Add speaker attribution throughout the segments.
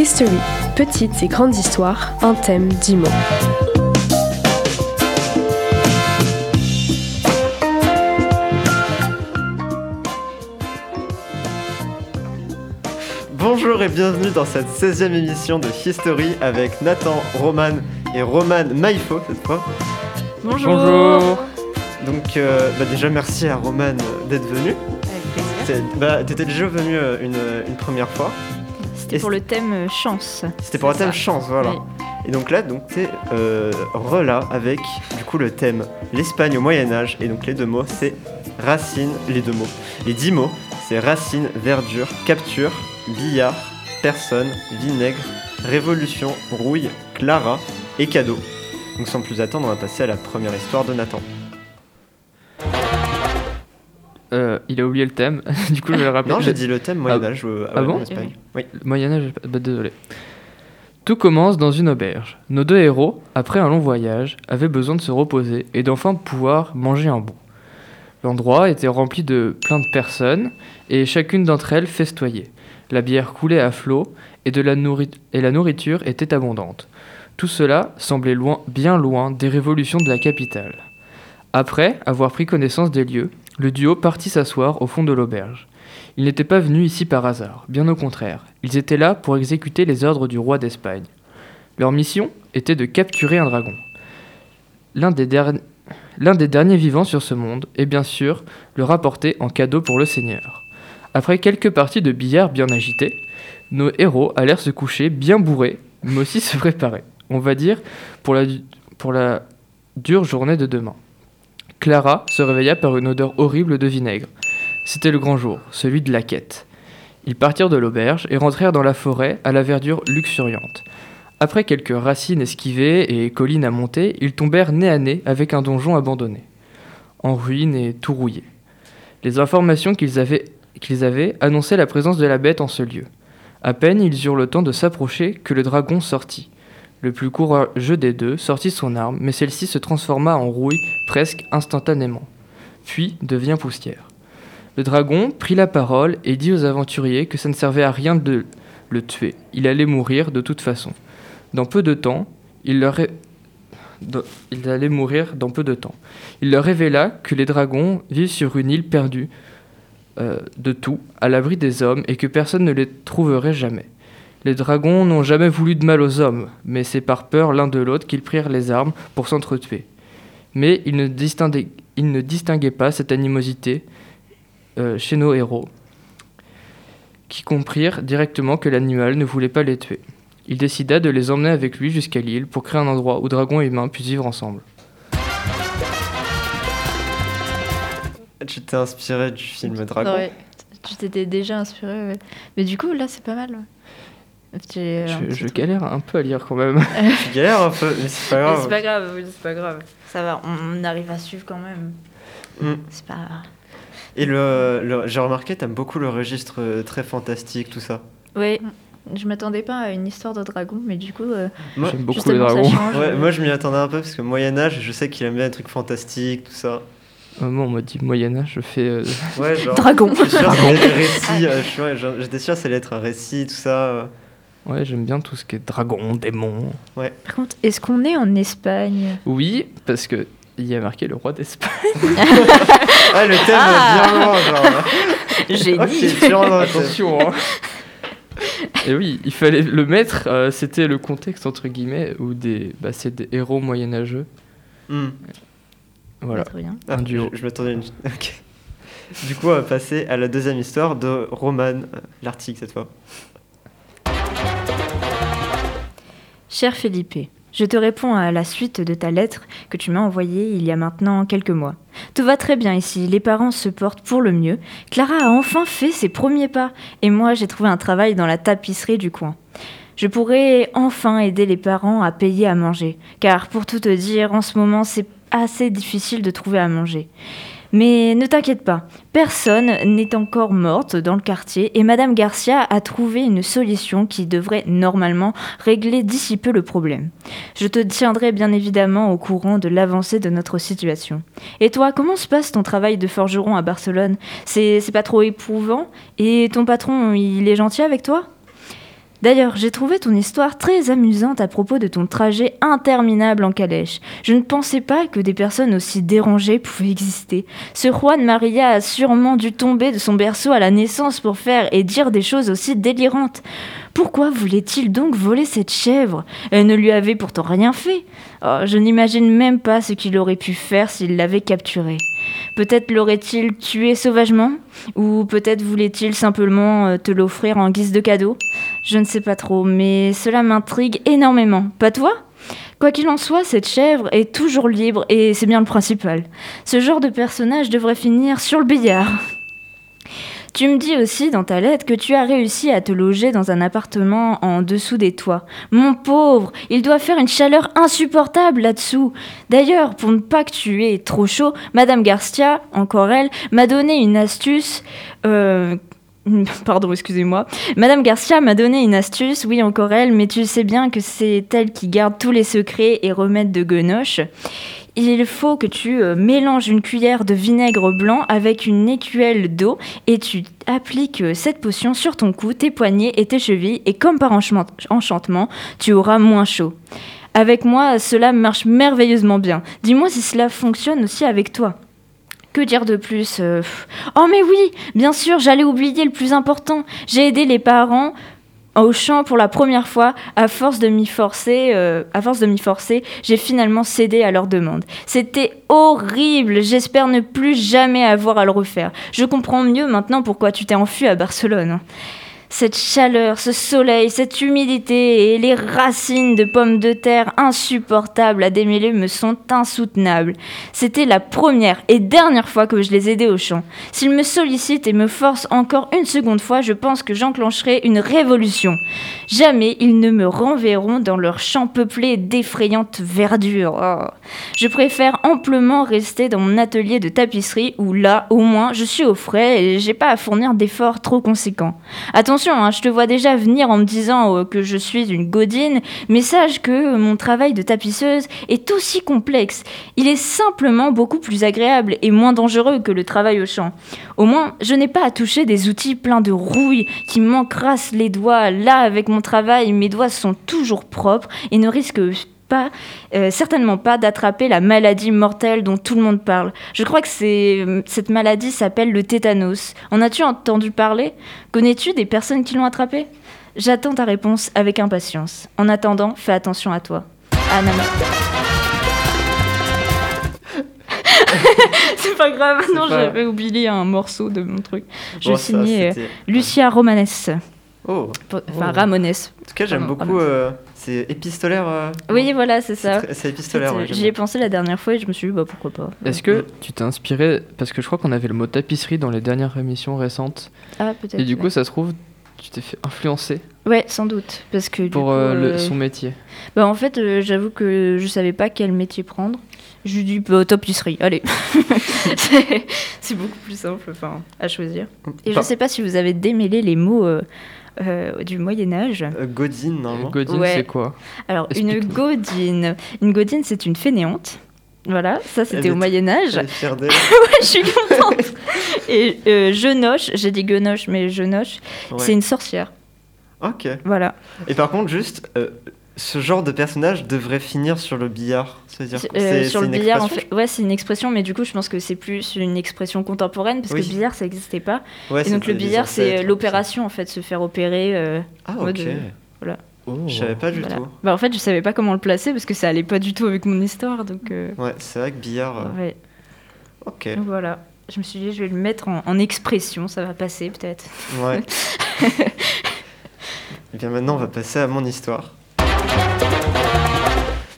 Speaker 1: History, petites et grandes histoires, un thème, dix mots.
Speaker 2: Bonjour et bienvenue dans cette 16e émission de History avec Nathan, Roman et Roman Maifo cette fois.
Speaker 3: Bonjour.
Speaker 4: Bonjour.
Speaker 2: Donc euh, bah déjà merci à Roman d'être venu.
Speaker 3: Avec plaisir.
Speaker 2: Bah, T'étais déjà venu euh, une, une première fois.
Speaker 3: C'était pour le thème euh, chance.
Speaker 2: C'était pour
Speaker 3: C'est
Speaker 2: thème
Speaker 3: ça.
Speaker 2: chance, voilà.
Speaker 3: Oui.
Speaker 2: Et donc là, donc t'es euh, rela avec du coup le thème l'Espagne au Moyen Âge. Et donc les deux mots c'est racine, les deux mots. Les dix mots c'est racine, verdure, capture, billard, personne, vinaigre, révolution, rouille, Clara et cadeau. Donc sans plus attendre, on va passer à la première histoire de Nathan.
Speaker 4: Euh, il a oublié le thème, du coup je vais le rappeler.
Speaker 2: Non, j'ai dit le thème Moyen Âge euh,
Speaker 4: ah bon
Speaker 2: en Espagne. Oui.
Speaker 4: Moyen Âge, bah, désolé. Tout commence dans une auberge. Nos deux héros, après un long voyage, avaient besoin de se reposer et d'enfin pouvoir manger un bout. L'endroit était rempli de plein de personnes et chacune d'entre elles festoyait. La bière coulait à flot et, de la, et la nourriture était abondante. Tout cela semblait loin, bien loin des révolutions de la capitale. Après avoir pris connaissance des lieux, le duo partit s'asseoir au fond de l'auberge. Ils n'étaient pas venus ici par hasard, bien au contraire. Ils étaient là pour exécuter les ordres du roi d'Espagne. Leur mission était de capturer un dragon. L'un des, derniers vivants sur ce monde, et bien sûr, le rapporter en cadeau pour le seigneur. Après quelques parties de billard bien agitées, nos héros allèrent se coucher bien bourrés, mais aussi se préparer, on va dire, pour la dure journée de demain. Clara se réveilla par une odeur horrible de vinaigre. C'était le grand jour, celui de la quête. Ils partirent de l'auberge et rentrèrent dans la forêt à la verdure luxuriante. Après quelques racines esquivées et collines à monter, ils tombèrent nez à nez avec un donjon abandonné, en ruine et tout rouillé. Les informations qu'ils avaient, annonçaient la présence de la bête en ce lieu. À peine ils eurent le temps de s'approcher que le dragon sortit. Le plus courageux des deux sortit son arme, mais celle-ci se transforma en rouille presque instantanément, puis devint poussière. Le dragon prit la parole et dit aux aventuriers que ça ne servait à rien de le tuer. Il allait mourir de toute façon. Dans peu de temps, il leur allait mourir dans peu de temps. Il leur révéla que les dragons vivent sur une île perdue euh, de tout, à l'abri des hommes, et que personne ne les trouverait jamais. Les dragons n'ont jamais voulu de mal aux hommes, mais c'est par peur l'un de l'autre qu'ils prirent les armes pour s'entretuer. Mais ils ne distinguaient, ils ne distinguaient pas cette animosité euh, chez nos héros, qui comprirent directement que l'animal ne voulait pas les tuer. Il décida de les emmener avec lui jusqu'à l'île pour créer un endroit où dragons et humains puissent vivre ensemble.
Speaker 2: Tu t'es inspiré du film Dragon.
Speaker 3: Ouais, tu t'étais déjà inspiré. ouais. Mais du coup, là, c'est pas mal. ouais.
Speaker 4: Je, je galère un peu à lire quand même.
Speaker 2: Tu galères un peu, mais c'est pas grave.
Speaker 3: C'est pas grave, oui, c'est pas grave. Ça va, on, on arrive à suivre quand même.
Speaker 2: Mm.
Speaker 3: C'est pas.
Speaker 2: Et le, le- j'ai remarqué, t'aimes beaucoup le registre euh, très fantastique, tout ça.
Speaker 3: Ouais, je m'attendais pas à une histoire de dragon, mais du coup, euh,
Speaker 2: Moi,
Speaker 4: J'aime beaucoup les dragons.
Speaker 3: change.
Speaker 2: ouais, moi je m'y attendais un peu parce que Moyen Âge, je sais qu'il aime bien les trucs fantastiques, tout ça.
Speaker 4: Euh, Moi, on m'a dit Moyen-Âge, je fais. euh,
Speaker 2: Ouais, genre.
Speaker 3: Dragon.
Speaker 2: Je suis sûr je J'étais sûr que ça allait être un récit, tout ça.
Speaker 4: Ouais, j'aime bien tout ce qui est dragon, démon.
Speaker 3: Par contre, est-ce qu'on est en Espagne?
Speaker 4: Oui, parce que il y a marqué le roi d'Espagne.
Speaker 2: Ah, le thème
Speaker 3: Ah.
Speaker 2: est bien loin, genre. Dans le thème.
Speaker 4: Attention. hein. Et oui, il fallait le mettre. euh, C'était le contexte entre guillemets où des, bah, c'est des héros moyenâgeux.
Speaker 2: Hmm.
Speaker 4: Voilà.
Speaker 3: Très bien.
Speaker 2: Ah,
Speaker 4: Un duo.
Speaker 2: Je, je m'attendais une. Ok. Du coup, on va passer à la deuxième histoire de Roman, euh, l'article cette fois.
Speaker 3: Cher Felipe, je te réponds à la suite de ta lettre que tu m'as envoyée il y a maintenant quelques mois. Tout va très bien ici, les parents se portent pour le mieux. Clara a enfin fait ses premiers pas et moi j'ai trouvé un travail dans la tapisserie du coin. Je pourrais enfin aider les parents à payer à manger, car pour tout te dire, en ce moment c'est assez difficile de trouver à manger. Mais ne t'inquiète pas, personne n'est encore morte dans le quartier et Madame Garcia a trouvé une solution qui devrait normalement régler d'ici peu le problème. Je te tiendrai bien évidemment au courant de l'avancée de notre situation. Et toi, comment se passe ton travail de forgeron à Barcelone? C'est pas trop éprouvant? Et ton patron, il est gentil avec toi? D'ailleurs, j'ai trouvé ton histoire très amusante à propos de ton trajet interminable en calèche. Je ne pensais pas que des personnes aussi dérangées pouvaient exister. Ce Juan Maria a sûrement dû tomber de son berceau à la naissance pour faire et dire des choses aussi délirantes. Pourquoi voulait-il donc voler cette chèvre? Elle ne lui avait pourtant rien fait. Oh, je n'imagine même pas ce qu'il aurait pu faire s'il l'avait capturée. Peut-être l'aurait-il tué sauvagement Ou peut-être voulait-il simplement euh, te l'offrir en guise de cadeau Je ne sais pas trop, mais cela m'intrigue énormément. Pas toi? Quoi qu'il en soit, cette chèvre est toujours libre et c'est bien le principal. Ce genre de personnage devrait finir sur le billard. Tu me dis aussi dans ta lettre que tu as réussi à te loger dans un appartement en dessous des toits. Mon pauvre, il doit faire une chaleur insupportable là-dessous. D'ailleurs, pour ne pas que tu aies trop chaud, Madame Garcia, encore elle, m'a donné une astuce. Euh, Pardon, excusez-moi. Madame Garcia m'a donné une astuce, oui encore elle, mais tu sais bien que c'est elle qui garde tous les secrets et remèdes de Guenoche il faut que tu euh, mélanges une cuillère de vinaigre blanc avec une écuelle d'eau et tu appliques euh, cette potion sur ton cou, tes poignets et tes chevilles et comme par enchantement, tu auras moins chaud. Avec moi, cela marche merveilleusement bien. Dis-moi si cela fonctionne aussi avec toi. Que dire de plus euh, Oh mais oui, bien sûr, j'allais oublier le plus important. J'ai aidé les parents au chant pour la première fois, à force de m'y forcer, euh, à force de m'y forcer, j'ai finalement cédé à leur demande. C'était horrible. J'espère ne plus jamais avoir à le refaire. Je comprends mieux maintenant pourquoi tu t'es enfui à Barcelone. Cette chaleur, ce soleil, cette humidité et les racines de pommes de terre insupportables à démêler me sont insoutenables. C'était la première et dernière fois que je les aidais au champ. S'ils me sollicitent et me forcent encore une seconde fois, je pense que j'enclencherai une révolution. Jamais ils ne me renverront dans leur champ peuplé d'effrayantes verdures. Oh. Je préfère amplement rester dans mon atelier de tapisserie où là, au moins, je suis au frais et j'ai pas à fournir d'efforts trop conséquents. Attention Hein, je te vois déjà venir en me disant euh, que je suis une godine, mais sache que mon travail de tapisseuse est aussi complexe. Il est simplement beaucoup plus agréable et moins dangereux que le travail au champ. Au moins, je n'ai pas à toucher des outils pleins de rouille qui m'encrassent les doigts. Là, avec mon travail, mes doigts sont toujours propres et ne risquent pas, euh, certainement pas d'attraper la maladie mortelle dont tout le monde parle. Je crois que c'est, euh, cette maladie s'appelle le tétanos. En as-tu entendu parler? Connais-tu des personnes qui l'ont attrapé? J'attends ta réponse avec impatience. En attendant, fais attention à toi. Anna. c'est pas grave, non, j'avais oublié un morceau de mon truc. Je signais euh, Lucia Romanes.
Speaker 2: Oh.
Speaker 3: Enfin, oh. Ramones. En
Speaker 2: tout cas, j'aime beaucoup. C'est épistolaire euh,
Speaker 3: Oui, voilà, c'est ça.
Speaker 2: C'est épistolaire.
Speaker 3: J'y ai pensé la dernière fois et je me suis dit, bah pourquoi pas.
Speaker 4: Est-ce que tu t'es inspiré Parce que je crois qu'on avait le mot tapisserie dans les dernières émissions récentes.
Speaker 3: Ah, peut-être.
Speaker 4: Et du coup, ça se trouve, tu t'es fait influencer
Speaker 3: Ouais, sans doute. Parce que,
Speaker 4: Pour euh, le, son métier.
Speaker 3: Bah, en fait, euh, j'avoue que je savais pas quel métier prendre. Je lui dis bah, tapisserie, allez. c'est beaucoup plus simple enfin, à choisir. Et je sais pas si vous avez démêlé les mots. Euh, du Moyen Âge.
Speaker 2: Euh, godine, normalement.
Speaker 4: Godine, c'est quoi
Speaker 3: Alors, une godine. Une godine, c'est une fainéante. Voilà, ça c'était au Moyen Âge.
Speaker 2: ouais,
Speaker 3: je suis contente. Et euh, Genoche, j'ai dit Genoche, mais Genoche, c'est une sorcière.
Speaker 2: Ok.
Speaker 3: Voilà.
Speaker 2: Et par contre, juste, euh, ce genre de personnage devrait finir sur le billard.
Speaker 3: C'est-à-dire euh, sur le billard, en fait, ouais, c'est une expression, mais du coup, je pense que c'est plus une expression contemporaine parce que billard, ça n'existait pas. et donc le billard, c'est l'opération en fait, se faire opérer. Euh,
Speaker 2: ah ok.
Speaker 3: voilà.
Speaker 2: Oh. Je savais pas du tout.
Speaker 3: Bah, en fait, je savais pas comment le placer parce que ça allait pas du tout avec mon histoire, donc. Euh,
Speaker 2: ouais, c'est vrai que billard.
Speaker 3: Ouais.
Speaker 2: Ok.
Speaker 3: Donc voilà. Je me suis dit, je vais le mettre en, en expression, ça va passer peut-être.
Speaker 2: Ouais. Et bien maintenant, on va passer à mon histoire.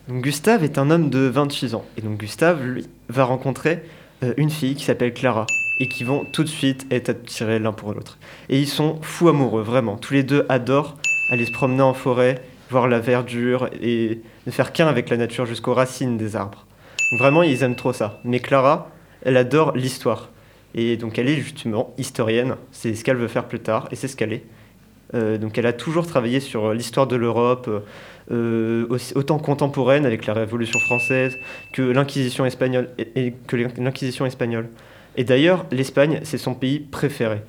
Speaker 2: Donc Gustave est un homme de 26 ans. Et donc Gustave, lui, va rencontrer euh, une fille qui s'appelle Clara. Et qui vont tout de suite être attirés l'un pour l'autre. Et ils sont fous amoureux, vraiment. Tous les deux adorent aller se promener en forêt, voir la verdure et ne faire qu'un avec la nature jusqu'aux racines des arbres. Donc vraiment, ils aiment trop ça. Mais Clara, elle adore l'histoire. Et donc elle est justement historienne. C'est ce qu'elle veut faire plus tard. Et c'est ce qu'elle est. Euh, donc elle a toujours travaillé sur l'histoire de l'Europe, euh, autant contemporaine avec la Révolution française que l'Inquisition espagnole. Et, que l'Inquisition espagnole. Et d'ailleurs, l'Espagne, c'est son pays préféré.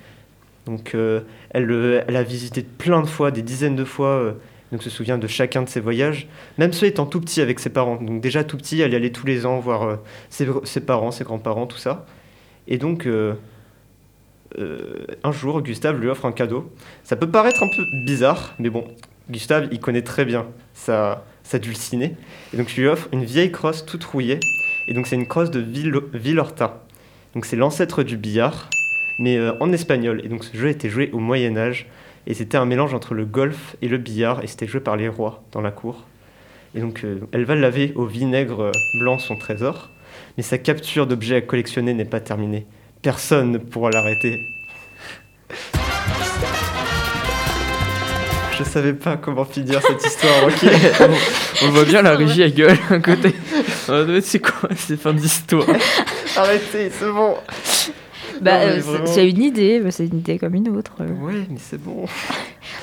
Speaker 2: Donc euh, elle, euh, elle a visité plein de fois, des dizaines de fois, donc se souvient de chacun de ses voyages, même ceux étant tout petit avec ses parents. Donc déjà tout petit, elle y allait tous les ans voir ses, ses parents, ses grands-parents, tout ça. Et donc un jour, Gustave lui offre un cadeau. Ça peut paraître un peu bizarre, mais bon, Gustave, il connaît très bien sa, dulcinée. Et donc je lui offre une vieille crosse toute rouillée. Et donc c'est une crosse de Vill- Villorta. Donc c'est l'ancêtre du billard, mais euh, en espagnol. Et donc ce jeu était joué au Moyen Âge. Et c'était un mélange entre le golf et le billard. Et c'était joué par les rois dans la cour. Et donc euh, elle va laver au vinaigre euh, blanc son trésor. Mais sa capture d'objets à collectionner n'est pas terminée. Personne ne pourra l'arrêter. Je savais pas comment finir cette histoire, ok
Speaker 4: On voit bien la régie à gueule à côté. C'est quoi ces fins d'histoire?
Speaker 2: Arrêtez, c'est bon
Speaker 3: Bah, euh, c'est-
Speaker 2: vraiment.
Speaker 3: c'est une idée, c'est une idée comme une autre.
Speaker 2: Ouais, mais c'est bon.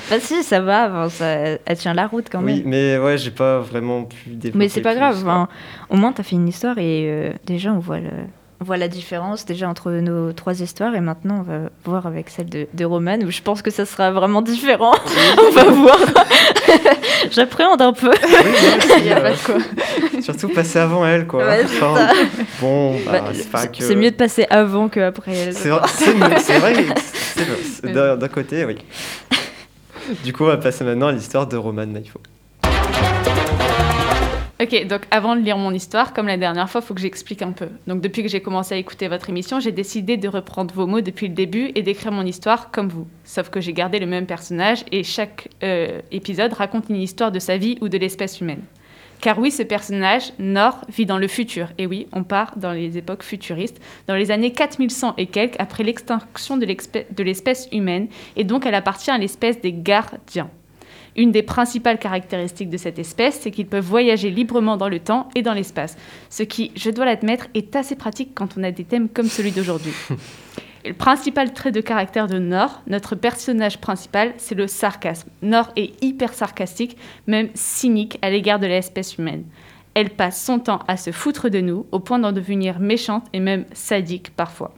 Speaker 3: Bah si, ça va, enfin, ça, elle tient la route quand même.
Speaker 2: Oui, mais ouais, j'ai pas vraiment pu développer.
Speaker 3: Mais c'est pas grave, enfin, au moins t'as fait une histoire et euh, déjà on voit, le, voit la différence déjà entre nos trois histoires et maintenant on va voir avec celle de, de Roman où je pense que ça sera vraiment différent. on va voir. J'appréhende un peu.
Speaker 2: Oui,
Speaker 3: a
Speaker 2: euh,
Speaker 3: pas de quoi.
Speaker 2: Surtout passer avant elle, quoi.
Speaker 3: Ouais,
Speaker 2: Enfin. Bon, bah,
Speaker 3: Bah,
Speaker 2: c'est que.
Speaker 3: mieux de passer avant qu'après elle.
Speaker 2: C'est vrai, d'un côté, oui. Du coup, on va passer maintenant à l'histoire de Roman Naifo.
Speaker 5: Ok, donc avant de lire mon histoire, comme la dernière fois, il faut que j'explique un peu. Donc depuis que j'ai commencé à écouter votre émission, j'ai décidé de reprendre vos mots depuis le début et d'écrire mon histoire comme vous. Sauf que j'ai gardé le même personnage et chaque euh, épisode raconte une histoire de sa vie ou de l'espèce humaine. Car oui, ce personnage, Nord, vit dans le futur. Et oui, on part dans les époques futuristes, dans les années 4100 et quelques, après l'extinction de l'espèce humaine, et donc elle appartient à l'espèce des gardiens. Une des principales caractéristiques de cette espèce, c'est qu'ils peuvent voyager librement dans le temps et dans l'espace, ce qui, je dois l'admettre, est assez pratique quand on a des thèmes comme celui d'aujourd'hui. Le principal trait de caractère de Nord, notre personnage principal, c'est le sarcasme. Nord est hyper sarcastique, même cynique à l'égard de l'espèce humaine. Elle passe son temps à se foutre de nous, au point d'en devenir méchante et même sadique parfois.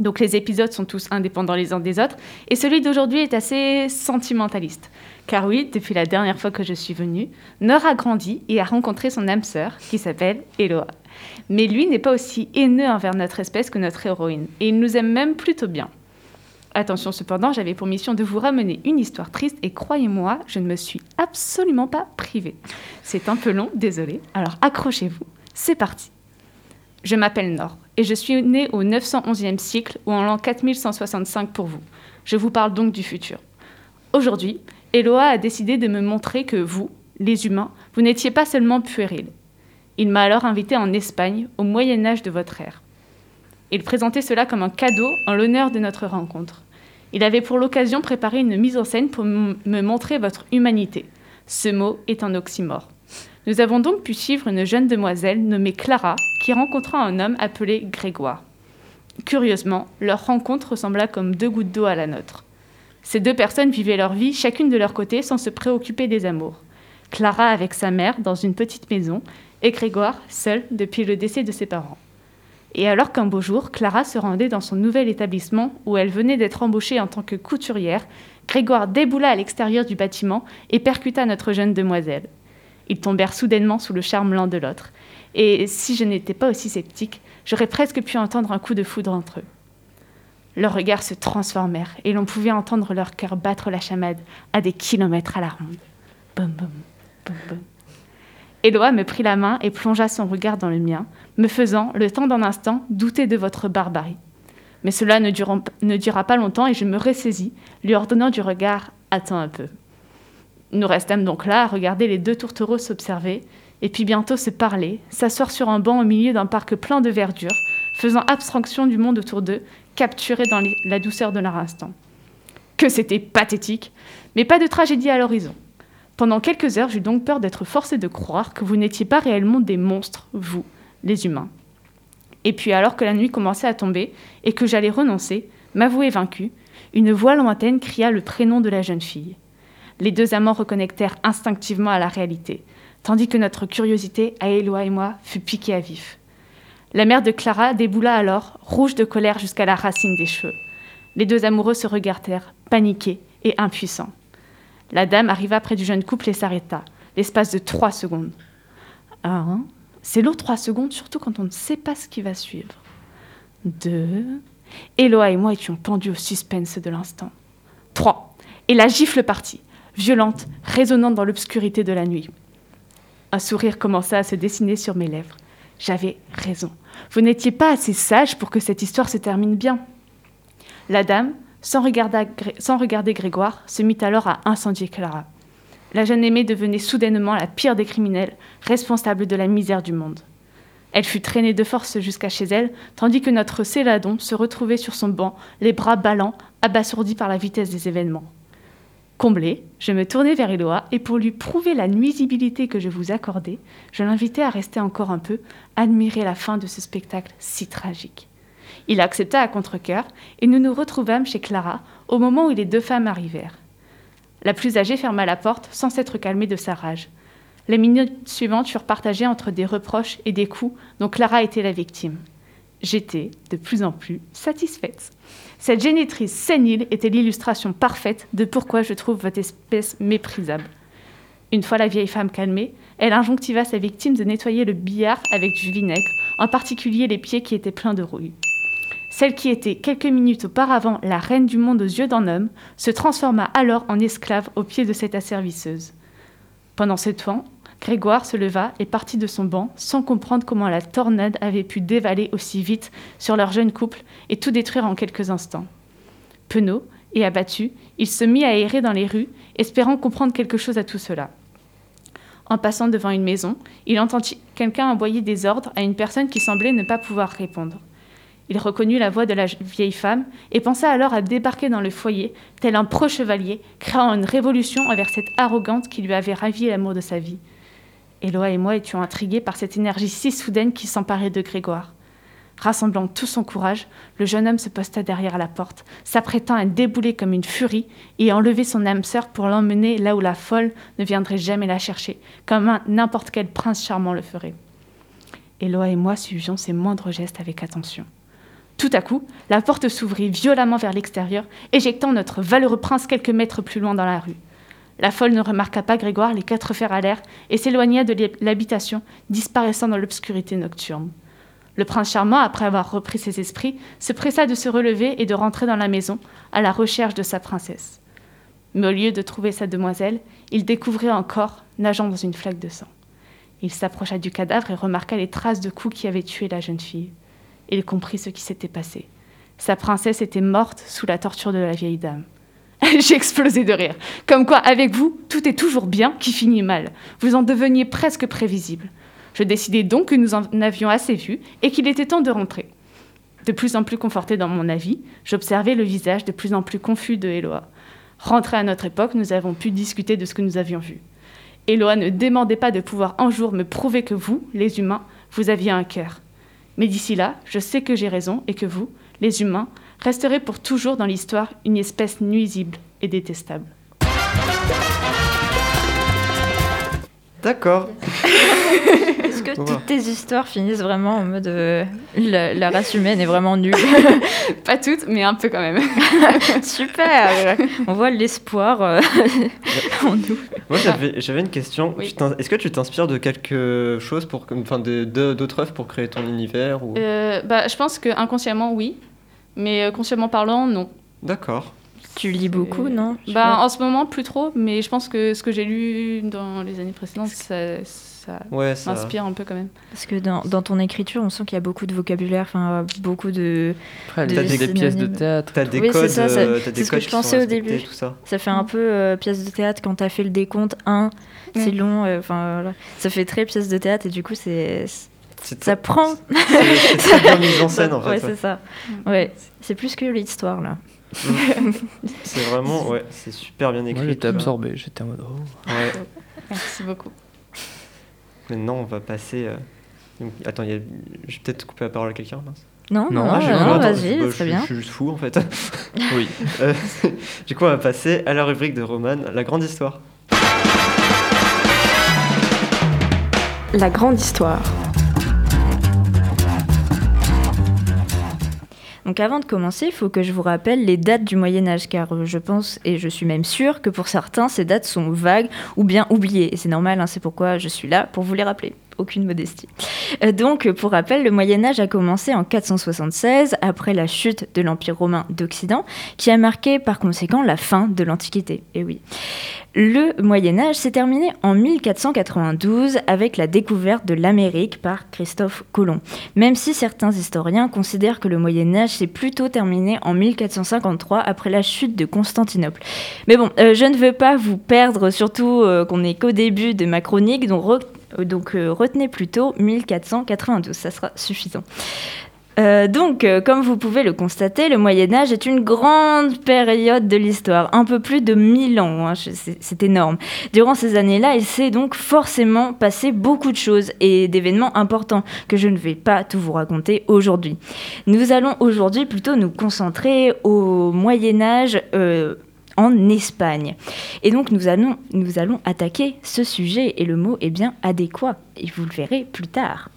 Speaker 5: Donc les épisodes sont tous indépendants les uns des autres, et celui d'aujourd'hui est assez sentimentaliste. Car oui, depuis la dernière fois que je suis venue, Nord a grandi et a rencontré son âme sœur, qui s'appelle Eloa. Mais lui n'est pas aussi haineux envers notre espèce que notre héroïne, et il nous aime même plutôt bien. Attention cependant, j'avais pour mission de vous ramener une histoire triste, et croyez-moi, je ne me suis absolument pas privée. C'est un peu long, désolé, alors accrochez-vous, c'est parti. Je m'appelle Nord, et je suis née au 911e cycle ou en l'an 4165 pour vous. Je vous parle donc du futur. Aujourd'hui, Eloa a décidé de me montrer que vous, les humains, vous n'étiez pas seulement puérils. Il m'a alors invité en Espagne, au Moyen Âge de votre ère. Il présentait cela comme un cadeau en l'honneur de notre rencontre. Il avait pour l'occasion préparé une mise en scène pour me montrer votre humanité. Ce mot est un oxymore. Nous avons donc pu suivre une jeune demoiselle nommée Clara qui rencontra un homme appelé Grégoire. Curieusement, leur rencontre ressembla comme deux gouttes d'eau à la nôtre. Ces deux personnes vivaient leur vie chacune de leur côté sans se préoccuper des amours. Clara avec sa mère dans une petite maison et Grégoire seul depuis le décès de ses parents. Et alors qu'un beau jour, Clara se rendait dans son nouvel établissement où elle venait d'être embauchée en tant que couturière, Grégoire déboula à l'extérieur du bâtiment et percuta notre jeune demoiselle. Ils tombèrent soudainement sous le charme l'un de l'autre. Et si je n'étais pas aussi sceptique, j'aurais presque pu entendre un coup de foudre entre eux. Leurs regards se transformèrent et l'on pouvait entendre leur cœur battre la chamade à des kilomètres à la ronde. Boum, boum, boum, boum. Eloa me prit la main et plongea son regard dans le mien, me faisant, le temps d'un instant, douter de votre barbarie. Mais cela ne dura pas longtemps et je me ressaisis, lui ordonnant du regard Attends un peu. Nous restâmes donc là à regarder les deux tourtereaux s'observer, et puis bientôt se parler, s'asseoir sur un banc au milieu d'un parc plein de verdure, faisant abstraction du monde autour d'eux, capturés dans la douceur de leur instant. Que c'était pathétique, mais pas de tragédie à l'horizon. Pendant quelques heures, j'eus donc peur d'être forcée de croire que vous n'étiez pas réellement des monstres, vous, les humains. Et puis alors que la nuit commençait à tomber et que j'allais renoncer, m'avouer vaincu, une voix lointaine cria le prénom de la jeune fille. Les deux amants reconnectèrent instinctivement à la réalité, tandis que notre curiosité, à Éloi et moi, fut piquée à vif. La mère de Clara déboula alors, rouge de colère jusqu'à la racine des cheveux. Les deux amoureux se regardèrent, paniqués et impuissants. La dame arriva près du jeune couple et s'arrêta, l'espace de trois secondes. Un, c'est long trois secondes, surtout quand on ne sait pas ce qui va suivre. Deux, Eloa et moi étions pendus au suspense de l'instant. Trois, et la gifle partit, violente, résonnante dans l'obscurité de la nuit. Un sourire commença à se dessiner sur mes lèvres. J'avais raison. Vous n'étiez pas assez sage pour que cette histoire se termine bien. La dame, sans regarder, Grégoire, se mit alors à incendier Clara. La jeune aimée devenait soudainement la pire des criminels, responsable de la misère du monde. Elle fut traînée de force jusqu'à chez elle, tandis que notre Céladon se retrouvait sur son banc, les bras ballants, abasourdi par la vitesse des événements. Comblé, je me tournai vers Eloa et pour lui prouver la nuisibilité que je vous accordais, je l'invitai à rester encore un peu, admirer la fin de ce spectacle si tragique. Il accepta à contre-cœur et nous nous retrouvâmes chez Clara au moment où les deux femmes arrivèrent. La plus âgée ferma la porte sans s'être calmée de sa rage. Les minutes suivantes furent partagées entre des reproches et des coups dont Clara était la victime. J'étais de plus en plus satisfaite. Cette génitrice sénile était l'illustration parfaite de pourquoi je trouve votre espèce méprisable. Une fois la vieille femme calmée, elle injonctiva sa victime de nettoyer le billard avec du vinaigre, en particulier les pieds qui étaient pleins de rouille. Celle qui était quelques minutes auparavant la reine du monde aux yeux d'un homme se transforma alors en esclave aux pieds de cette asservisseuse. Pendant ce temps, Grégoire se leva et partit de son banc sans comprendre comment la tornade avait pu dévaler aussi vite sur leur jeune couple et tout détruire en quelques instants. Penaud et abattu, il se mit à errer dans les rues, espérant comprendre quelque chose à tout cela. En passant devant une maison, il entendit quelqu'un envoyer des ordres à une personne qui semblait ne pas pouvoir répondre. Il reconnut la voix de la vieille femme et pensa alors à débarquer dans le foyer, tel un pro-chevalier, créant une révolution envers cette arrogante qui lui avait ravi l'amour de sa vie. Eloa et moi étions intrigués par cette énergie si soudaine qui s'emparait de Grégoire. Rassemblant tout son courage, le jeune homme se posta derrière la porte, s'apprêtant à débouler comme une furie et à enlever son âme sœur pour l'emmener là où la folle ne viendrait jamais la chercher, comme n'importe quel prince charmant le ferait. Eloa et moi suivions ses moindres gestes avec attention. Tout à coup, la porte s'ouvrit violemment vers l'extérieur, éjectant notre valeureux prince quelques mètres plus loin dans la rue. La folle ne remarqua pas Grégoire les quatre fers à l'air et s'éloigna de l'habitation, disparaissant dans l'obscurité nocturne. Le prince charmant, après avoir repris ses esprits, se pressa de se relever et de rentrer dans la maison, à la recherche de sa princesse. Mais au lieu de trouver sa demoiselle, il découvrit un corps nageant dans une flaque de sang. Il s'approcha du cadavre et remarqua les traces de coups qui avaient tué la jeune fille. Il comprit ce qui s'était passé. Sa princesse était morte sous la torture de la vieille dame. J'ai explosé de rire. Comme quoi, avec vous, tout est toujours bien qui finit mal. Vous en deveniez presque prévisible. Je décidai donc que nous en avions assez vu et qu'il était temps de rentrer. De plus en plus conforté dans mon avis, j'observais le visage de plus en plus confus de Eloa. Rentré à notre époque, nous avons pu discuter de ce que nous avions vu. Eloa ne demandait pas de pouvoir un jour me prouver que vous, les humains, vous aviez un cœur. Mais d'ici là, je sais que j'ai raison et que vous, les humains, resterez pour toujours dans l'histoire une espèce nuisible et détestable.
Speaker 2: D'accord.
Speaker 3: Est-ce que toutes tes histoires finissent vraiment en mode euh, la, la race humaine est vraiment nulle?
Speaker 5: Pas toutes, mais un peu quand même.
Speaker 3: Super On voit l'espoir euh, en nous.
Speaker 2: Moi j'avais j'avais une question.
Speaker 5: Oui.
Speaker 2: Est-ce que tu t'inspires de quelque chose pour, enfin de- de- d'autres œuvres pour créer ton univers ou...
Speaker 5: Euh, bah, je pense que inconsciemment, oui. Mais euh, consciemment parlant, non.
Speaker 2: D'accord.
Speaker 3: Tu lis beaucoup, non?
Speaker 5: Bah, en ce moment, plus trop. Mais je pense que ce que j'ai lu dans les années précédentes, ça, ça
Speaker 2: Ouais, ça.
Speaker 5: m'inspire un peu quand même.
Speaker 3: Parce que dans, dans ton écriture, on sent qu'il y a beaucoup de vocabulaire, enfin beaucoup de...
Speaker 4: Après,
Speaker 3: Des
Speaker 4: les, des pièces de théâtre.
Speaker 2: T'as des
Speaker 3: Oui, c'est
Speaker 2: codes,
Speaker 3: ça, ça-
Speaker 2: euh, t'as
Speaker 3: c'est
Speaker 2: des
Speaker 3: ce que je
Speaker 2: qui sont
Speaker 3: pensais au début.
Speaker 2: Tout ça.
Speaker 3: Ça fait un peu euh, pièce de théâtre quand t'as fait le décompte 1, c'est
Speaker 5: Mm.
Speaker 3: long, euh, voilà. Ça fait très pièce de théâtre et du coup c'est
Speaker 2: C'est
Speaker 3: ça prend.
Speaker 2: c'est- très bien mis en scène en fait.
Speaker 3: ouais, c'est ça. Ouais, c'est plus que l'histoire là.
Speaker 2: C'est vraiment, ouais, c'est super bien écrit.
Speaker 4: Moi, j'étais absorbé. J'étais en mode. oh.
Speaker 2: Ouais.
Speaker 5: Merci beaucoup.
Speaker 2: Maintenant, on va passer. euh, donc, attends, il y a- je vais peut-être couper la parole à quelqu'un. mince.
Speaker 3: Non, non,
Speaker 4: Non, attends,
Speaker 3: vas-y,
Speaker 2: bah,
Speaker 3: très
Speaker 2: je,
Speaker 3: bien.
Speaker 2: Je suis juste fou en fait.
Speaker 4: Oui.
Speaker 2: Euh, du coup, on va passer à la rubrique de Roman, la grande histoire.
Speaker 1: La grande histoire.
Speaker 3: Donc avant de commencer, il faut que je vous rappelle les dates du Moyen Âge, car je pense, et je suis même sûre, que pour certains, ces dates sont vagues ou bien oubliées. Et c'est normal, hein, c'est pourquoi je suis là, pour vous les rappeler aucune modestie. Euh, donc, pour rappel, le Moyen Âge a commencé en 476, après la chute de l'Empire romain d'Occident, qui a marqué par conséquent la fin de l'Antiquité. Et oui. Le Moyen Âge s'est terminé en 1492 avec la découverte de l'Amérique par Christophe Colomb, même si certains historiens considèrent que le Moyen Âge s'est plutôt terminé en 1453 après la chute de Constantinople. Mais bon, euh, je ne veux pas vous perdre, surtout euh, qu'on n'est qu'au début de ma chronique, donc donc euh, retenez plutôt 1492, ça sera suffisant. Euh, donc, euh, comme vous pouvez le constater, le Moyen Âge est une grande période de l'histoire, un peu plus de 1000 ans, hein, c'est énorme. Durant ces années-là, il s'est donc forcément passé beaucoup de choses et d'événements importants que je ne vais pas tout vous raconter aujourd'hui. Nous allons aujourd'hui plutôt nous concentrer au Moyen Âge en Espagne. Et donc nous allons, nous allons attaquer ce sujet et le mot est bien adéquat et vous le verrez plus tard.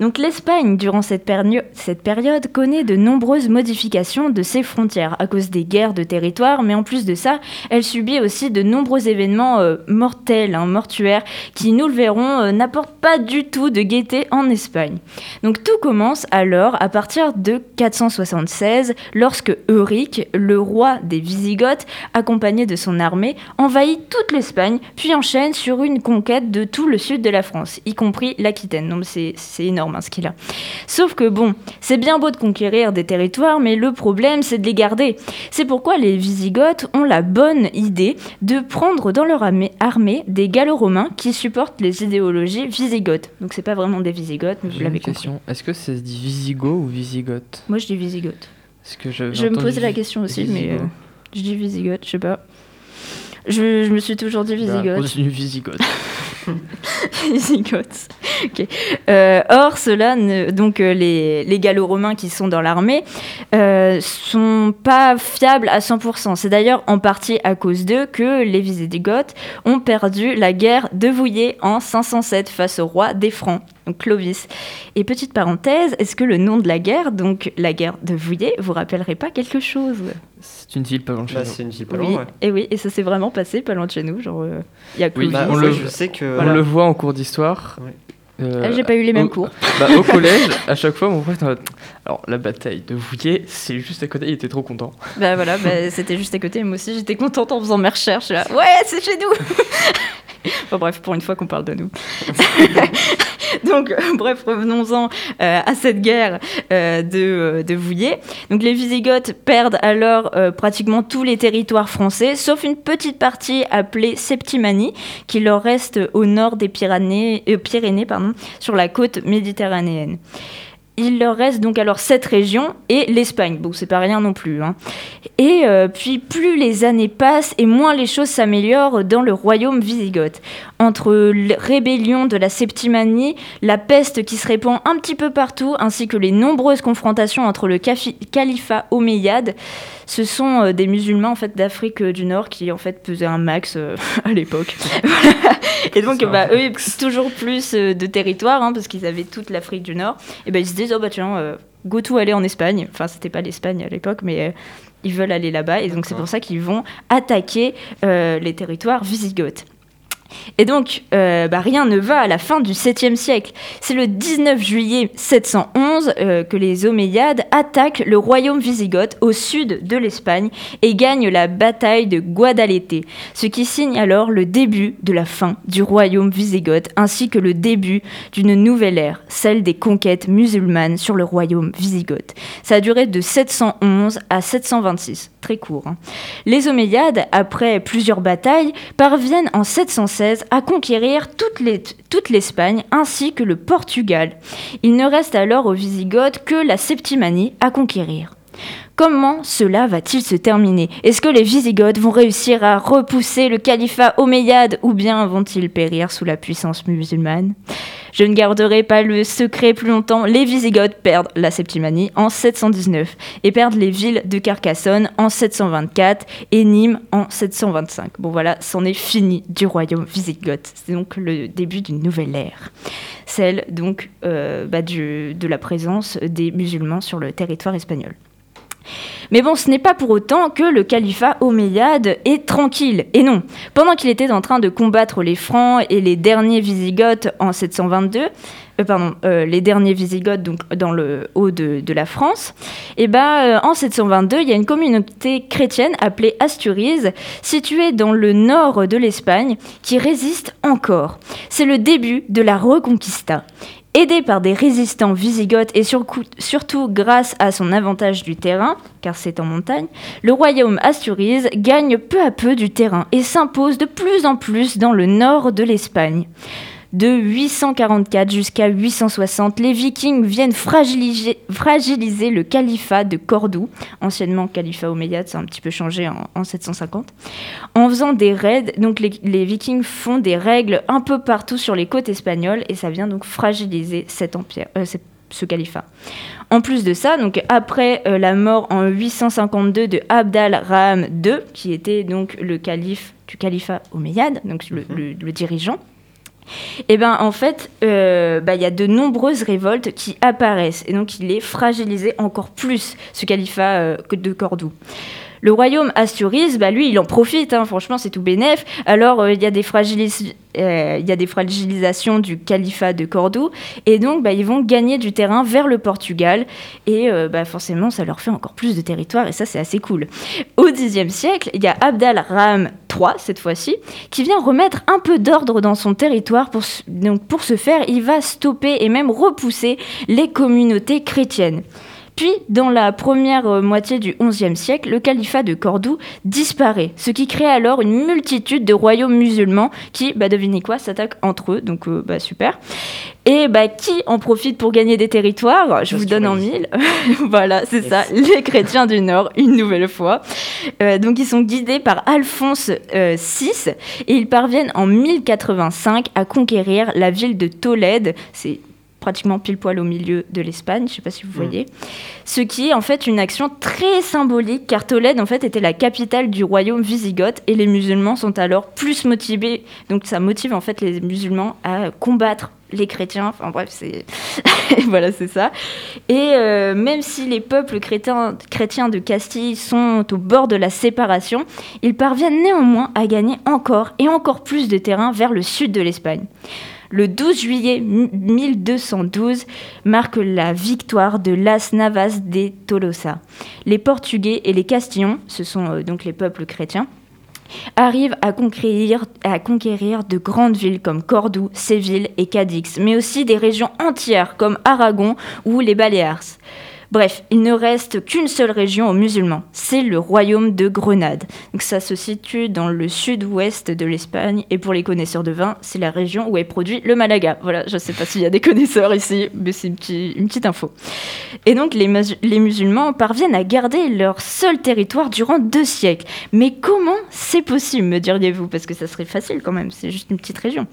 Speaker 3: Donc l'Espagne, durant cette, période, connaît de nombreuses modifications de ses frontières à cause des guerres de territoire, mais en plus de ça, elle subit aussi de nombreux événements euh, mortels, hein, mortuaires, qui, nous le verrons, euh, n'apportent pas du tout de gaieté en Espagne. Donc tout commence alors à partir de 476, lorsque Euric, le roi des Visigoths, accompagné de son armée, envahit toute l'Espagne, puis enchaîne sur une conquête de tout le sud de la France, y compris l'Aquitaine. Donc c'est énorme hein, ce qu'il a. Sauf que bon, c'est bien beau de conquérir des territoires, mais le problème c'est de les garder. C'est pourquoi les Visigoths ont la bonne idée de prendre dans leur armée, des gallo-romains qui supportent les idéologies visigoths. Donc c'est pas vraiment des Visigoths, mais vous l'avez compris.
Speaker 4: Est-ce que c'est dit Visigoth ou Visigoth
Speaker 3: Moi je dis Visigoth.
Speaker 4: Que je,
Speaker 3: je me posais la question aussi, mais euh, je dis Visigoth, je sais pas. Je, me suis toujours dit Visigoth. Bah,
Speaker 4: continue Visigoth.
Speaker 3: he zigote. Euh, or, cela, donc euh, les, les gallo-romains qui sont dans l'armée, euh, sont pas fiables à 100%. C'est d'ailleurs en partie à cause d'eux que les Visigoths ont perdu la guerre de Vouillé en 507 face au roi des Francs, donc Clovis. Et petite parenthèse, est-ce que le nom de la guerre, donc la guerre de Vouillé, vous rappellerait pas quelque chose?
Speaker 4: C'est une ville pas loin de chez bah,
Speaker 2: nous. C'est une ville pas
Speaker 3: loin,
Speaker 2: oui.
Speaker 3: Et oui, et ça s'est vraiment passé pas loin de chez nous. Genre, il y a
Speaker 4: oui, bah, on, le, je sais que... on le voit en cours d'histoire.
Speaker 3: Euh, J'ai pas eu les mêmes cours.
Speaker 4: Bah, au collège, à chaque fois, mon prof était Alors, la bataille de Vouillé, c'est juste à côté, il était trop content.
Speaker 3: Bah voilà, bah, c'était juste à côté. Moi aussi, j'étais contente en faisant mes recherches. Là. Ouais, c'est chez nous Enfin bref, pour une fois qu'on parle de nous. Donc, euh, bref, revenons-en euh, à cette guerre euh, de, de Vouillé. Donc, les Visigoths perdent alors pratiquement tous les territoires français, sauf une petite partie appelée Septimanie, qui leur reste au nord des Pyrénées, Pyrénées pardon, sur la côte méditerranéenne. Il leur reste donc alors cette région et l'Espagne. Bon, c'est pas rien non plus. Hein. Et euh, puis plus les années passent et moins les choses s'améliorent dans le royaume wisigoth. Entre la rébellion de la Septimanie, la peste qui se répand un petit peu partout, ainsi que les nombreuses confrontations entre le califat omeyyade, ce sont euh, des musulmans en fait d'Afrique euh, du Nord qui en fait pesaient un max à l'époque. et donc bah, eux, toujours plus de territoire, hein, parce qu'ils avaient toute l'Afrique du Nord. Et ben ils se disent oh bah tiens, euh, go to aller en Espagne. Enfin c'était pas l'Espagne à l'époque, mais euh, ils veulent aller là-bas et donc c'est pour ça qu'ils vont attaquer euh, les territoires visigoths. Et donc, euh, bah, rien ne va à la fin du 7e siècle. C'est le 19 juillet 711 euh, que les Omeyyades attaquent le royaume wisigoth au sud de l'Espagne et gagnent la bataille de Guadalete, ce qui signe alors le début de la fin du royaume wisigoth ainsi que le début d'une nouvelle ère, celle des conquêtes musulmanes sur le royaume wisigoth. Ça a duré de 711 à 726, très court. Hein. Les Omeyyades, après plusieurs batailles, parviennent en 716 à conquérir toute l'Espagne ainsi que le Portugal. Il ne reste alors aux Visigoths que la Septimanie à conquérir. Comment cela va-t-il se terminer? Est-ce que les Visigoths vont réussir à repousser le califat omeyyade ou bien vont-ils périr sous la puissance musulmane? Je ne garderai pas le secret plus longtemps. Les Visigoths perdent la Septimanie en 719 et perdent les villes de Carcassonne en 724 et Nîmes en 725. Bon voilà, c'en est fini du royaume Visigoth. C'est donc le début d'une nouvelle ère. Celle donc euh, bah, de la présence des musulmans sur le territoire espagnol. Mais bon, ce n'est pas pour autant que le califat omeyyade est tranquille. Et non, pendant qu'il était en train de combattre les Francs et les derniers Visigoths en 722, euh, pardon, euh, les derniers Visigoths donc dans le haut de, la France, et ben euh, en 722, il y a une communauté chrétienne appelée Asturise, située dans le nord de l'Espagne, qui résiste encore. C'est le début de la Reconquista. Aidé par des résistants visigoths et surtout grâce à son avantage du terrain, car c'est en montagne, le royaume Asturise gagne peu à peu du terrain et s'impose de plus en plus dans le nord de l'Espagne. De 844 jusqu'à 860, les Vikings viennent fragiliser, fragiliser le califat de Cordoue, anciennement califat omeyyade, ça a un petit peu changé en, en 750, en faisant des raids. Donc les, les Vikings font des règles un peu partout sur les côtes espagnoles et ça vient donc fragiliser cet empire, euh, ce- califat. En plus de ça, donc après euh, la mort en 852 de Abd al-Rahman II, qui était donc le calife du califat omeyyade, donc le- le- le dirigeant, et ben en fait, euh, bah, il y a de nombreuses révoltes qui apparaissent et donc il est fragilisé encore plus ce califat euh, de Cordoue. Le royaume Asturis, bah, lui, il en profite, hein, franchement, c'est tout bénef. Alors, euh, il y, a des euh, fragilisations du califat de Cordoue, et donc, bah, ils vont gagner du terrain vers le Portugal, et euh, bah, forcément, ça leur fait encore plus de territoire, et ça, c'est assez cool. Au Xe siècle, il y a Abd al-Rahman III, cette fois-ci, qui vient remettre un peu d'ordre dans son territoire. Donc, pour ce faire, il va stopper et même repousser les communautés chrétiennes. Puis, dans la première euh, moitié du XIe siècle, le califat de Cordoue disparaît, ce qui crée alors une multitude de royaumes musulmans qui, bah, devinez quoi, s'attaquent entre eux, donc euh, bah, super. Et bah, qui en profite pour gagner des territoires? Je vous donne en mille. voilà, c'est ça, les chrétiens du Nord, une nouvelle fois. Euh, donc, ils sont guidés par Alphonse euh, VI et ils parviennent en 1085 à conquérir la ville de Tolède. C'est pratiquement pile poil au milieu de l'Espagne, je ne sais pas si vous voyez. Ce qui est en fait une action très symbolique car Tolède en fait était la capitale du royaume wisigoth et les musulmans sont alors plus motivés. Donc ça motive en fait les musulmans à combattre les chrétiens. Enfin bref, c'est voilà, c'est ça. Et euh, même si les peuples chrétiens, chrétiens de Castille sont au bord de la séparation, ils parviennent néanmoins à gagner encore et encore plus de terrain vers le sud de l'Espagne. Le 12 juillet 1212 marque la victoire de Las Navas de Tolosa. Les Portugais et les Castillons, ce sont euh, donc les peuples chrétiens, arrivent à conquérir, à conquérir de grandes villes comme Cordoue, Séville et Cadix, mais aussi des régions entières comme Aragon ou les Baléares. Bref, il ne reste qu'une seule région aux musulmans, c'est le royaume de Grenade. Donc ça se situe dans le sud-ouest de l'Espagne et pour les connaisseurs de vin, c'est la région où est produit le Malaga. Voilà, je ne sais pas s'il y a des connaisseurs ici, mais c'est une, petit- une petite info. Et donc les musulmans parviennent à garder leur seul territoire durant deux siècles. Mais comment c'est possible, me diriez-vous? Parce que ça serait facile quand même, c'est juste une petite région.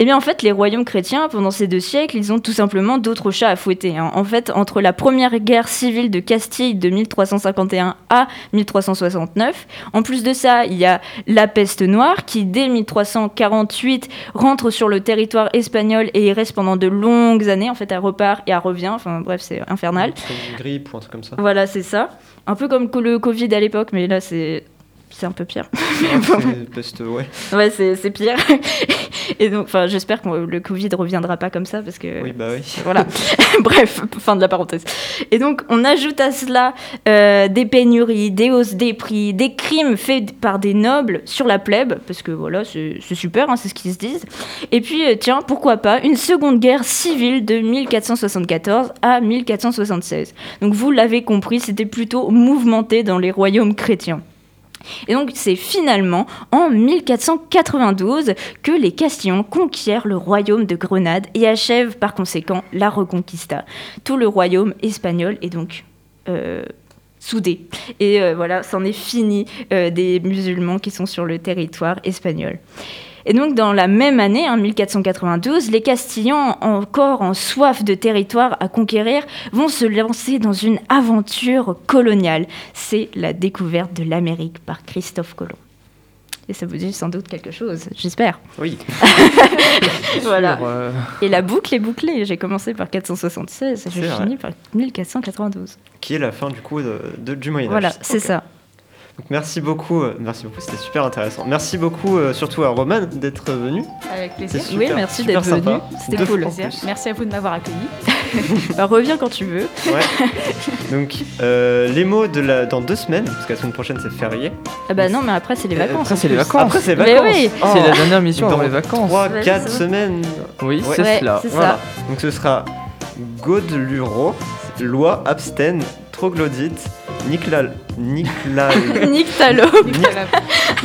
Speaker 3: Eh bien, en fait, les royaumes chrétiens, pendant ces deux siècles, ils ont tout simplement d'autres chats à fouetter. hein. En fait, entre la première guerre civile de Castille de 1351 à 1369, en plus de ça, il y a la peste noire qui, dès 1348, rentre sur le territoire espagnol et y reste pendant de longues années. En fait, elle repart et elle revient. Enfin, bref, c'est infernal.
Speaker 2: Une grippe ou un truc comme ça.
Speaker 3: Voilà, c'est ça. Un peu comme le Covid à l'époque, mais là, c'est. C'est un peu pire.
Speaker 2: C'est peste, ouais.
Speaker 3: Ouais, c'est c'est pire. Et donc, enfin, j'espère que le Covid reviendra pas comme ça parce que.
Speaker 2: Oui, bah oui.
Speaker 3: Voilà. Bref, fin de la parenthèse. Et donc, on ajoute à cela euh, des pénuries, des hausses des prix, des crimes faits par des nobles sur la plèbe, parce que voilà, c'est c'est super, hein, c'est ce qu'ils se disent. Et puis, euh, tiens, pourquoi pas, une seconde guerre civile de 1474 à 1476. Donc, vous l'avez compris, c'était plutôt mouvementé dans les royaumes chrétiens. Et donc c'est finalement en 1492 que les Castillons conquièrent le royaume de Grenade et achèvent par conséquent la Reconquista. Tout le royaume espagnol est donc euh, soudé. Et euh, voilà, c'en est fini euh, des musulmans qui sont sur le territoire espagnol. Et donc, dans la même année, en 1492, les Castillans, encore en soif de territoire à conquérir, vont se lancer dans une aventure coloniale. C'est la découverte de l'Amérique par Christophe Colomb. Et ça vous dit sans doute quelque chose, j'espère.
Speaker 2: Oui.
Speaker 3: Voilà.
Speaker 4: Euh,
Speaker 3: Et la boucle est bouclée. J'ai commencé par 476 et je finis par 1492.
Speaker 2: Qui est la fin du coup de, de- du Moyen Âge.
Speaker 3: Voilà, c'est ça.
Speaker 2: Donc merci beaucoup, euh, merci beaucoup, c'était super intéressant. Merci beaucoup euh, surtout à Roman d'être venu.
Speaker 5: Avec plaisir.
Speaker 2: super,
Speaker 3: Oui, merci d'être venu. C'était cool.
Speaker 5: Merci à vous de m'avoir accueilli.
Speaker 3: Bah, reviens quand tu veux.
Speaker 2: Ouais. Donc euh, les mots de la dans deux semaines, parce que la semaine prochaine c'est férié.
Speaker 3: Ah bah non, mais après, c'est les vacances.
Speaker 4: Après, c'est les vacances.
Speaker 2: Après c'est vacances.
Speaker 3: oui.
Speaker 2: Oh.
Speaker 4: C'est la dernière mission
Speaker 2: Dans
Speaker 4: avant les vacances.
Speaker 2: 3
Speaker 3: Ouais,
Speaker 2: 4
Speaker 3: c'est vrai.
Speaker 2: semaines.
Speaker 4: Oui,
Speaker 2: Ouais.
Speaker 4: c'est
Speaker 3: Ouais,
Speaker 4: cela.
Speaker 2: Voilà.
Speaker 3: ça.
Speaker 2: Donc ce sera Godeluro, loi abstène, troglodyte,
Speaker 3: Talo.
Speaker 5: Nicolas.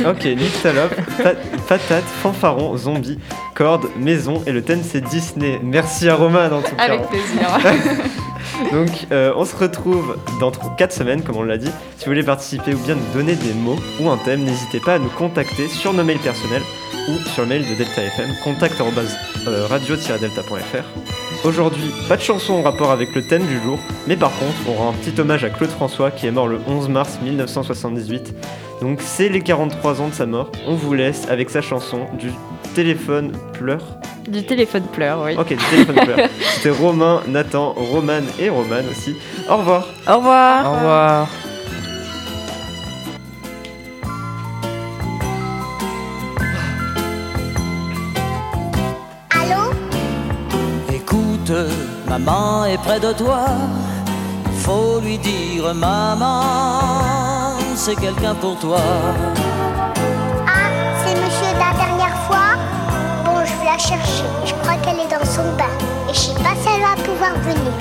Speaker 2: ok, Nyctalope, pa- patate, fanfaron, zombie, corde, maison et le thème c'est Disney. Merci à Roman en tout cas.
Speaker 5: Avec plaisir.
Speaker 2: Donc euh, on se retrouve dans 4 semaines comme on l'a dit. Si vous voulez participer ou bien nous donner des mots ou un thème, n'hésitez pas à nous contacter sur nos mails personnels ou sur le mail de Delta FM, contact euh, radio-delta.fr. Aujourd'hui, pas de chanson en rapport avec le thème du jour, mais par contre, on rend un petit hommage à Claude François qui est mort le 11 mars 1978. Donc c'est les 43 ans de sa mort. On vous laisse avec sa chanson du téléphone pleure.
Speaker 3: Du téléphone pleure, oui.
Speaker 2: Ok, du téléphone pleure. C'était Romain, Nathan, Roman et Roman aussi. Au revoir.
Speaker 3: Au revoir.
Speaker 4: Au revoir.
Speaker 6: Maman est près de toi. Faut lui dire, maman, c'est quelqu'un pour toi.
Speaker 7: Ah, c'est monsieur de la dernière fois Bon, je vais la chercher. Je crois qu'elle est dans son bain. Et je sais pas si elle va pouvoir venir.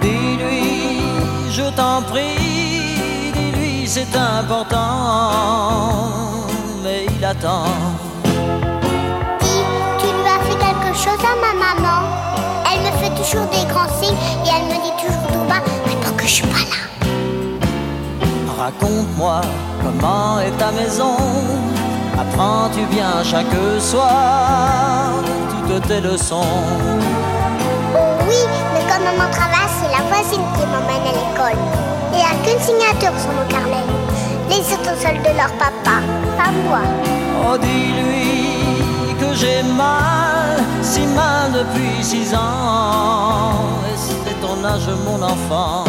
Speaker 6: Dis-lui, je t'en prie, dis-lui, c'est important. Mais il attend.
Speaker 7: Dis, tu lui as fait quelque chose à ma maman? Toujours des grands signes et elle me dit toujours tout bas, mais pour que je suis pas là.
Speaker 6: Raconte-moi comment est ta maison. Apprends-tu bien chaque soir toutes tes leçons?
Speaker 7: Oh oui, mais quand maman travaille, c'est la voisine qui m'emmène à l'école. Il n'y a qu'une signature sur mon carnet. Les autres seuls de leur papa, pas moi.
Speaker 6: Oh, dis-lui que j'ai mal, si mal depuis six ans. Et c'est ton âge, mon enfant.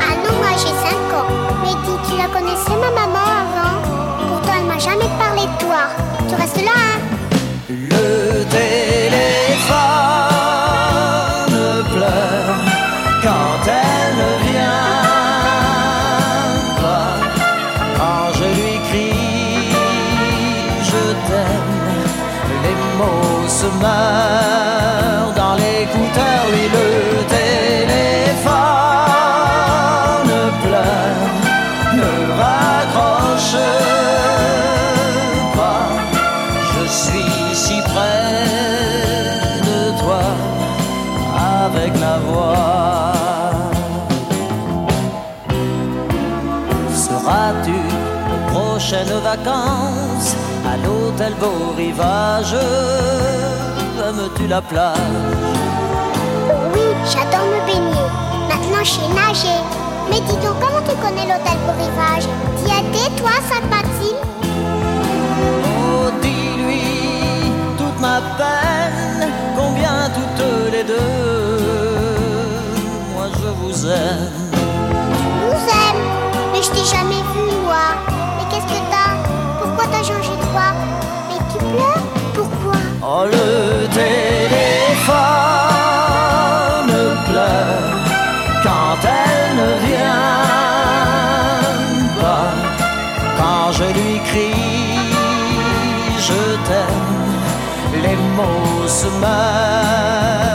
Speaker 7: Ah non, moi j'ai 5 ans. Mais dis, tu la connaissais ma maman avant? Pourtant elle m'a jamais parlé de toi. Tu restes là, hein?
Speaker 6: Ne raccroche pas. Je suis si près de toi avec la voix. Seras-tu aux prochaines vacances à l'hôtel Beau Rivage Aimes-tu la plage?
Speaker 7: Oui, j'adore me baigner. Maintenant je sais nager. Mais dis donc, comment tu connais l'hôtel pour rivage? T'y étais, toi, Sainte-Mathilde.
Speaker 6: Oh, dis-lui toute ma peine, combien toutes les deux, moi je vous aime.
Speaker 7: nous aime. Mais je t'ai jamais vu, moi. Mais qu'est-ce que t'as? Pourquoi t'as changé de voix? Mais tu pleures? Pourquoi?
Speaker 6: Oh, le téléphone les mots se meurent